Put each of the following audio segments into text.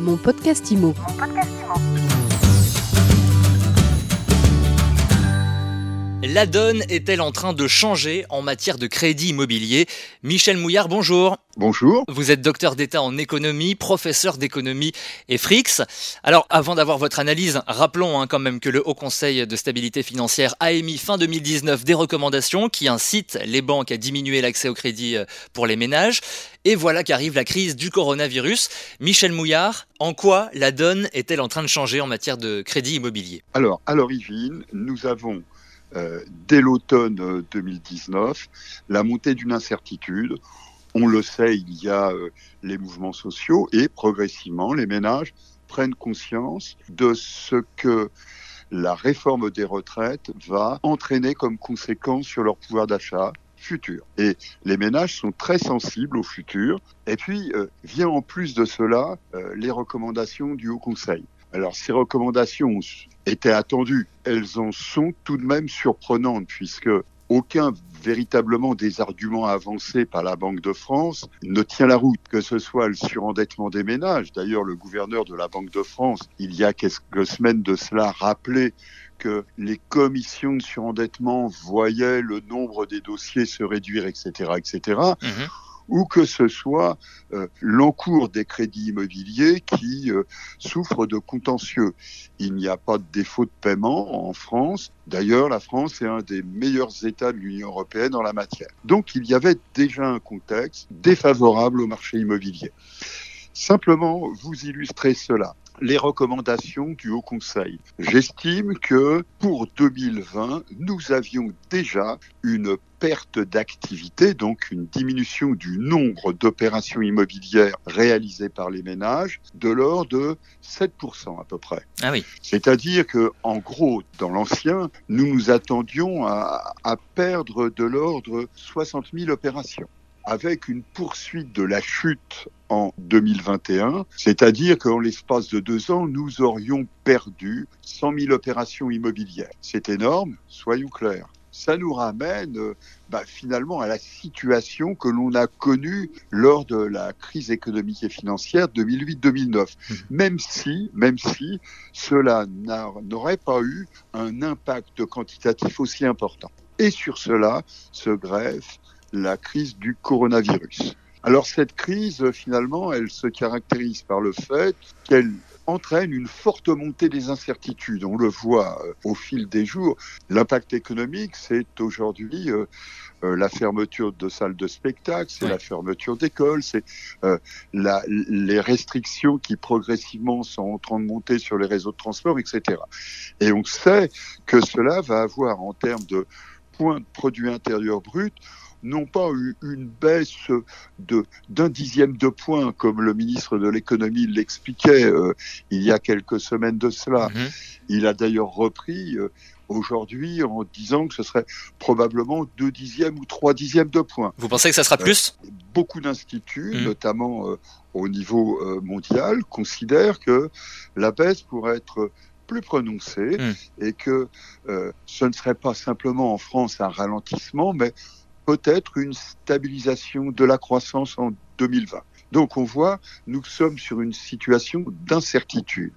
Mon podcast IMO. La donne est-elle en train de changer en matière de crédit immobilier Michel Mouillard, bonjour. Bonjour. Vous êtes docteur d'État en économie, professeur d'économie et FRIX. Alors, avant d'avoir votre analyse, rappelons hein, quand même que le Haut Conseil de stabilité financière a émis fin 2019 des recommandations qui incitent les banques à diminuer l'accès au crédit euh, pour les ménages. Et voilà qu'arrive la crise du coronavirus. Michel Mouillard, en quoi la donne est-elle en train de changer en matière de crédit immobilier? Alors, à l'origine, nous avons euh, dès l'automne 2019 euh, la montée d'une incertitude. On le sait, il y a euh, les mouvements sociaux et progressivement les ménages prennent conscience de ce que la réforme des retraites va entraîner comme conséquence sur leur pouvoir d'achat futur. Et les ménages sont très sensibles au futur. Et puis, vient en plus de cela les recommandations du Haut Conseil. Alors ces recommandations étaient attendues, elles en sont tout de même surprenantes puisque aucun véritablement des arguments avancés par la Banque de France ne tient la route, que ce soit le surendettement des ménages. D'ailleurs, le gouverneur de la Banque de France, il y a quelques semaines de cela, rappelait que les commissions de surendettement voyaient le nombre des dossiers se réduire, etc., etc ou que ce soit euh, l'encours des crédits immobiliers qui euh, souffrent de contentieux. Il n'y a pas de défaut de paiement en France. D'ailleurs, la France est un des meilleurs États de l'Union européenne en la matière. Donc, il y avait déjà un contexte défavorable au marché immobilier. Simplement, vous illustrez cela les recommandations du Haut Conseil. J'estime que pour 2020, nous avions déjà une perte d'activité, donc une diminution du nombre d'opérations immobilières réalisées par les ménages de l'ordre de 7% à peu près. Ah oui. C'est-à-dire que, en gros, dans l'ancien, nous nous attendions à, à perdre de l'ordre 60 000 opérations avec une poursuite de la chute en 2021, c'est-à-dire qu'en l'espace de deux ans, nous aurions perdu 100 000 opérations immobilières. C'est énorme, soyons clairs. Ça nous ramène bah, finalement à la situation que l'on a connue lors de la crise économique et financière 2008-2009. Mmh. Même si, même si cela n'aurait pas eu un impact quantitatif aussi important. Et sur cela se greffe la crise du coronavirus. Alors cette crise, finalement, elle se caractérise par le fait qu'elle entraîne une forte montée des incertitudes. On le voit euh, au fil des jours. L'impact économique, c'est aujourd'hui euh, euh, la fermeture de salles de spectacle, c'est la fermeture d'écoles, c'est les restrictions qui progressivement sont en train de monter sur les réseaux de transport, etc. Et on sait que cela va avoir en termes de points de produit intérieur brut n'ont pas eu une baisse de d'un dixième de point, comme le ministre de l'économie l'expliquait euh, il y a quelques semaines de cela. Mhm. Il a d'ailleurs repris euh, aujourd'hui en disant que ce serait probablement deux dixièmes ou trois dixièmes de point. Vous pensez que ça sera euh, plus? Beaucoup d'instituts, mhm. notamment au niveau mondial, considèrent que la baisse pourrait être plus prononcée mhm. et que ce ne serait pas simplement en France un ralentissement, mais peut-être une stabilisation de la croissance en 2020. Donc on voit, nous sommes sur une situation d'incertitude.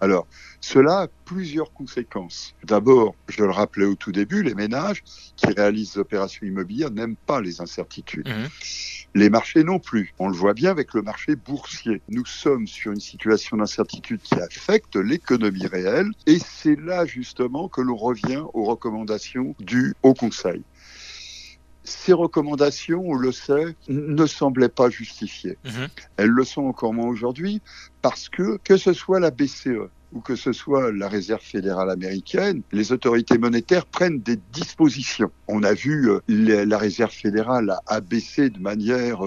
Alors, cela a plusieurs conséquences. D'abord, je le rappelais au tout début, les ménages qui réalisent des opérations immobilières n'aiment pas les incertitudes. Mmh. Les marchés non plus. On le voit bien avec le marché boursier. Nous sommes sur une situation d'incertitude qui affecte l'économie réelle et c'est là justement que l'on revient aux recommandations du Haut Conseil ces recommandations, on le sait, ne semblaient pas justifiées. Mhm. Elles le sont encore moins aujourd'hui parce que, que ce soit la BCE, ou que ce soit la Réserve fédérale américaine, les autorités monétaires prennent des dispositions. On a vu euh, la Réserve fédérale a baissé de manière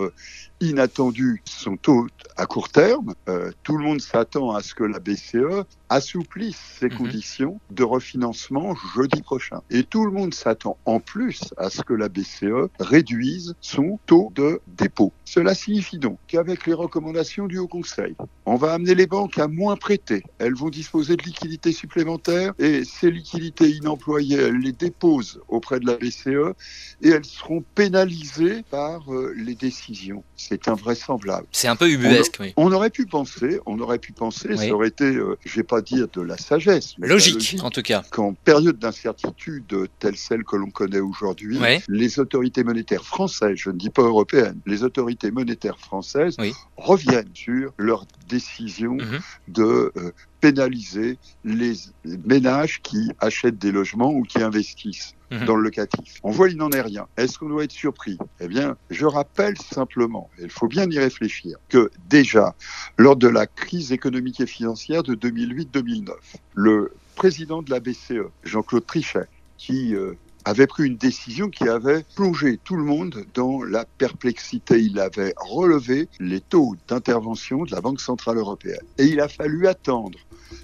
euh, inattendue son taux à court terme. Euh, tout le monde s'attend à ce que la BCE assouplisse ses mhm. conditions de refinancement jeudi prochain. Et tout le monde s'attend en plus à ce que la BCE réduise son taux de dépôt. Cela signifie donc qu'avec les recommandations du Haut Conseil, on va amener les banques à moins prêter. Elles vont disposer de liquidités supplémentaires et ces liquidités inemployées, elles les déposent auprès de la BCE et elles seront pénalisées par euh, les décisions. C'est c'est invraisemblable. C'est un peu ubuesque, oui. On aurait pu penser, on aurait pu penser, ça aurait été, euh, je vais pas dire de la sagesse, mais logique, en tout cas, qu'en période d'incertitude telle celle que l'on connaît aujourd'hui, les autorités monétaires françaises, je ne dis pas européennes, les autorités monétaires françaises reviennent sur leur décision mhm. de euh, pénaliser les ménages qui achètent des logements ou qui investissent mhm. dans le locatif. On voit, il n'en est rien. Est-ce qu'on doit être surpris? Eh bien, je rappelle simplement, et il faut bien y réfléchir, que déjà, lors de la crise économique et financière de 2008-2009, le président de la BCE, Jean-Claude Trichet, qui euh, avait pris une décision qui avait plongé tout le monde dans la perplexité. Il avait relevé les taux d'intervention de la Banque Centrale Européenne. Et il a fallu attendre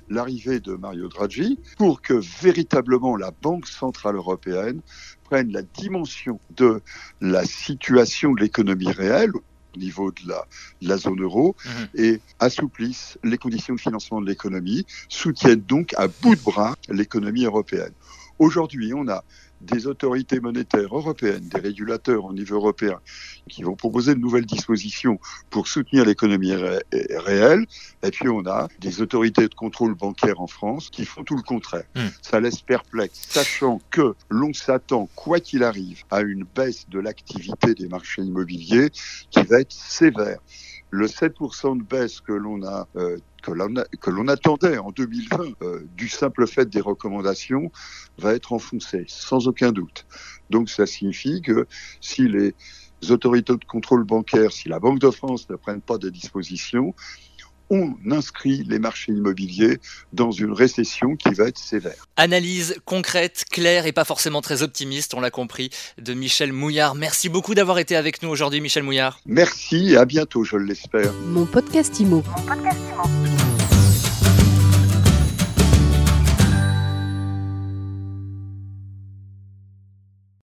l'arrivée de Mario Draghi pour que véritablement la Banque Centrale Européenne prenne la dimension de la situation de l'économie réelle au niveau de la, la zone euro mhm. et assouplisse les conditions de financement de l'économie, soutiennent donc à bout de bras l'économie européenne. Aujourd'hui, on a des autorités monétaires européennes, des régulateurs au niveau européen, qui vont proposer de nouvelles dispositions pour soutenir l'économie réelle. Et puis on a des autorités de contrôle bancaire en France qui font tout le contraire. Hmm. Ça laisse perplexe, sachant que l'on s'attend, quoi qu'il arrive, à une baisse de l'activité des marchés immobiliers qui va être sévère le 7% de baisse que l'on a euh, que l'on attendait en 2020 euh, du simple fait des recommandations va être enfoncé, sans aucun doute. Donc ça signifie que si les autorités de contrôle bancaire, si la Banque de France ne prennent pas des dispositions, on inscrit les marchés immobiliers dans une récession qui va être sévère. Analyse concrète, claire et pas forcément très optimiste, on l'a compris, de Michel Mouillard. Merci beaucoup d'avoir été avec nous aujourd'hui, Michel Mouillard. Merci et à bientôt, je l'espère. Mon podcast Imo. Mon podcast Imo.